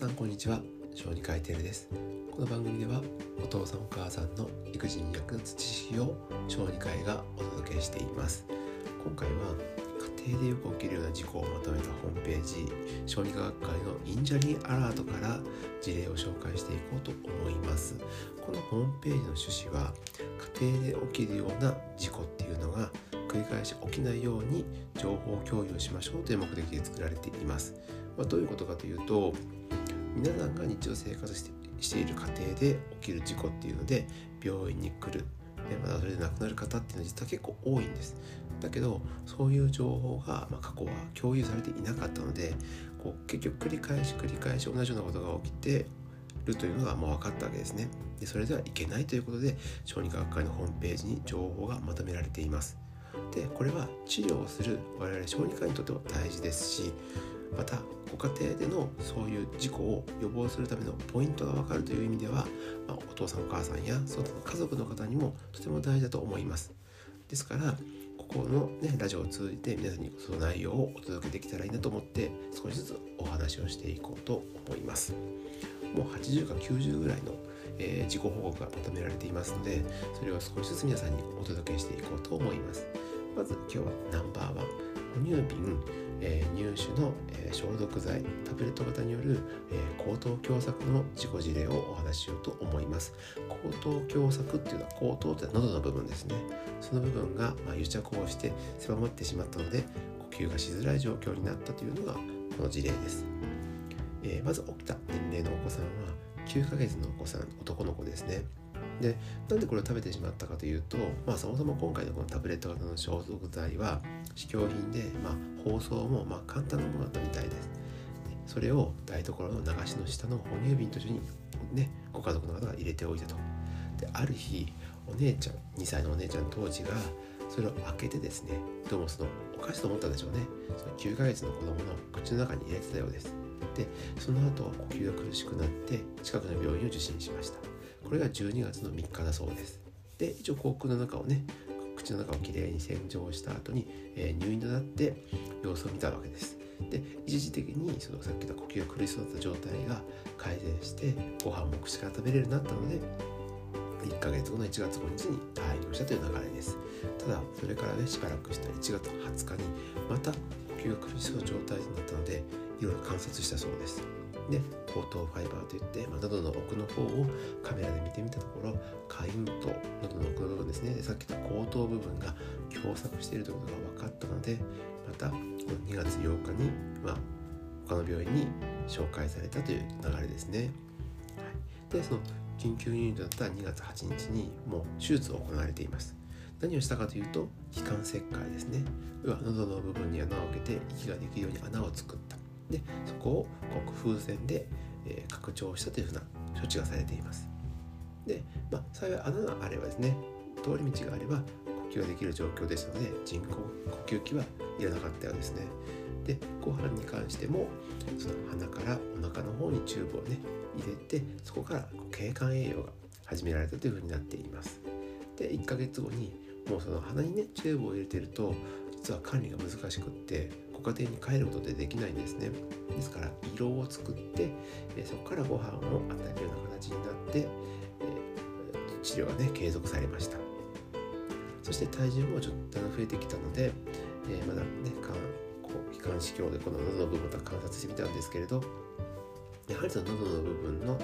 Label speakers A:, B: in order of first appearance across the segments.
A: 皆さんこんにちは。小児科医テルです。この番組ではお父さんお母さんの育児に役立つ知識を小児科医がお届けしています。今回は家庭でよく起きるような事故をまとめたホームページ小児科学会のインジャリーアラートから事例を紹介していこうと思います。このホームページの趣旨は家庭で起きるような事故っていうのが繰り返し起きないように情報共有しましょうという目的で作られています。まあ、どういうことかというと皆さんが日常生活してしている家庭で起きる事故っていうので病院に来るでまだそれで亡くなる方っていうのは実は結構多いんです。だけどそういう情報が、まあ、過去は共有されていなかったのでこう結局繰り返し繰り返し同じようなことが起きてるというのがもう分かったわけですね。でそれではいけないということで小児科学会のホームページに情報がまとめられています。でこれは治療をする我々小児科にとっても大事ですしまたご家庭でのそういう事故を予防するためのポイントが分かるという意味では、まあ、お父さんお母さんやその家族の方にもとても大事だと思います。ですからここの、ね、ラジオを通じて皆さんにその内容をお届けできたらいいなと思って少しずつお話をしていこうと思います。もう80か90ぐらいの、えー、自己報告がまとめられていますのでそれを少しずつ皆さんにお届けしていこうと思います。まず今日はナンバーワン哺乳瓶、えー、入手の、えー、消毒剤タブレット型による、えー、口頭狭窄の自己事例をお話ししようと思います。口頭狭窄っていうのは口頭って喉の部分ですね。その部分が、まあ、癒着をして狭まってしまったので呼吸がしづらい状況になったというのがこの事例です、えまず起きた年齢のお子さんは9ヶ月のお子さん男の子ですね。でなんでこれを食べてしまったかというと、まあ、そもそも今回のこのタブレット型の消毒剤は試供品で、まあ、包装もま簡単なものだったみたいです。それを台所の流しの下の哺乳瓶と一緒に、ね、ご家族の方が入れておいたと。である日お姉ちゃん2歳のお姉ちゃん当時がそれを開けてですねどうもそのお菓子と思ったんでしょうねその9ヶ月の子供の口の中に入れてたようですでその後呼吸が苦しくなって近くの病院を受診しましたこれが12月の3日だそうです。で一応口腔の中をね口の中をきれいに洗浄した後に、えー、入院となって様子を見たわけです。で一時的にそのさっき言った呼吸が苦しそうだった状態が改善してご飯も口から食べれるようになったので1ヶ月後の1月5日に退院したという流れです。ただそれからねしばらくした1月20日にまた呼吸が苦しそうな状態になったのでいろいろ観察したそうです。で後頭ファイバーといって、まあ、喉の奥の方をカメラで見てみたところ下咽と喉の奥の部分ですねさっき言った後頭部分が狭窄しているということが分かったのでまたこの2月8日に、まあ、他の病院に紹介されたという流れですね。はい、でその緊急入院となった2月8日にもう手術を行われています。何をしたかというと気管切開ですね要は喉の部分に穴を開けて息ができるように穴を作ったでそこをこう風船で、え、拡張したというふうな処置がされています。で、まあ、幸い穴があればですね通り道があれば呼吸ができる状況ですので人工呼吸器はいらなかったようですね。でご飯に関してもその鼻からお腹の方にチューブをね入れてそこから経管栄養が始められたというふうになっています。で1ヶ月後にもうその鼻にねチューブを入れてると実は管理が難しくってご家庭に帰ることできないんですね。ですから胃ろうを作って、えそこからご飯を与えるような形になって、え治療がね継続されました。そして体重もちょっと増えてきたので、えまだね気管支鏡でこの喉の部分と観察してみたんですけれどやはりその喉の部分の、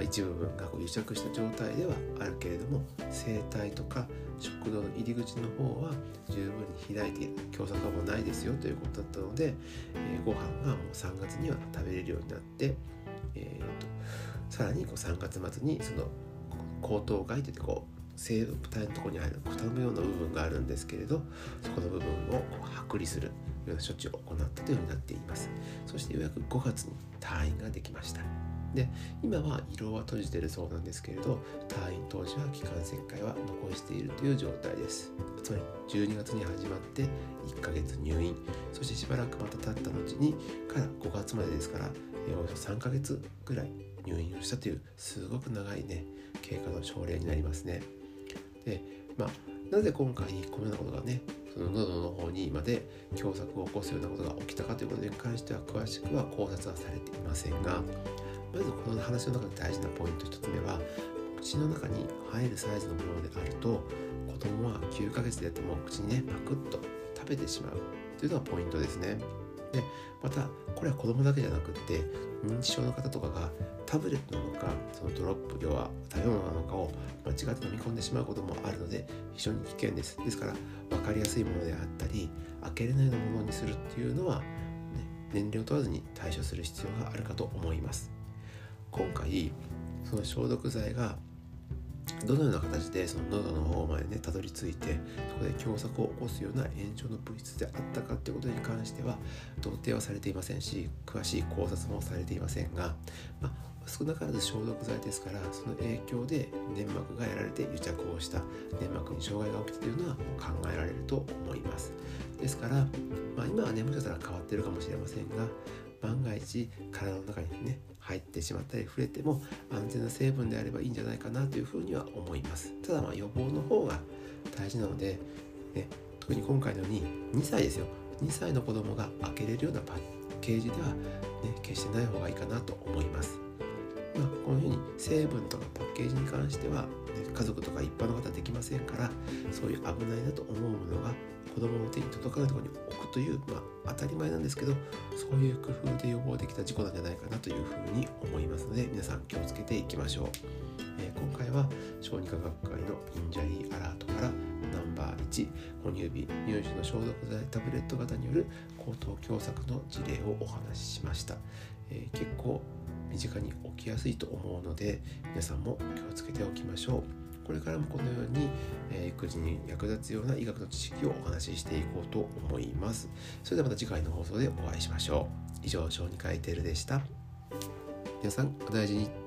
A: 一部分がこう癒着した状態ではあるけれども声帯とか食道の入り口の方は十分に開いている狭窄はもないですよということだったので、えー、ご飯がもう3月には食べれるようになって、えーと、さらにこう3月末にその口頭外といってこう生体のところにある蓋のような部分があるんですけれどそこの部分を剥離する。ような処置を行ったというふうになっています。そしてようやく5月に退院ができました。で今は色は閉じてるそうなんですけれど退院当時は気管切開は残しているという状態です。つまり12月に始まって1ヶ月入院。そしてしばらくまた経った後にから5月までですからおよそ3ヶ月ぐらい入院をしたというすごく長いね経過の症例になりますね。でまあなぜ今回このようなことがねその喉の方にまで狭窄を起こすようなことが起きたかということに関しては詳しくは考察はされていませんがまずこの話の中で大事なポイント1つ目は口の中に入るサイズのものであると子供は9ヶ月でやっても口にねパクッと食べてしまうというのがポイントですね。でまたこれは子供だけじゃなくって認知症の方とかがタブレットなのかそのドロップ要は食べ物なのかを間違って飲み込んでしまうこともあるので非常に危険です。ですから分かりやすいものであったり開けれないようなものにするっていうのは、ね、年齢を問わずに対処する必要があるかと思います。今回その消毒剤がどのような形でその喉の方までねたどり着いてそこで狭窄を起こすような炎症の物質であったかってことに関しては同定はされていませんし詳しい考察もされていませんが、まあ、少なからず消毒剤ですからその影響で粘膜がやられて癒着をした粘膜に障害が起きたというのは考えられると思います。ですから、まあ、今はねもしかしたら変わってるかもしれませんが万が一体の中にね入ってしまったり触れても安全な成分であればいいんじゃないかなというふうには思います。ただまあ予防の方が大事なので、ね、特に今回のように2歳ですよ。2歳の子供が開けれるようなパッケージでは、ね、決してない方がいいかなと思います。まあ、このように成分とかパッケージに関しては、ね、家族とか一般の方はできませんからそういう危ないなと思うものが子供の手に届かないところに置くという、まあ、当たり前なんですけどそういう工夫で予防できた事故なんじゃないかなというふうに思いますので皆さん気をつけていきましょう、えー、今回は小児科学会のインジャリーアラートからナンバー1哺乳瓶乳児の消毒剤タブレット型による喉頭狭窄の事例をお話ししました、えー、結構身近に起きやすいと思うので皆さんも気をつけておきましょう。これからもこのように、えー、育児に役立つような医学の知識をお話ししていこうと思います。それではまた次回の放送でお会いしましょう。以上、小児科医テルでした。皆さん、お大事に。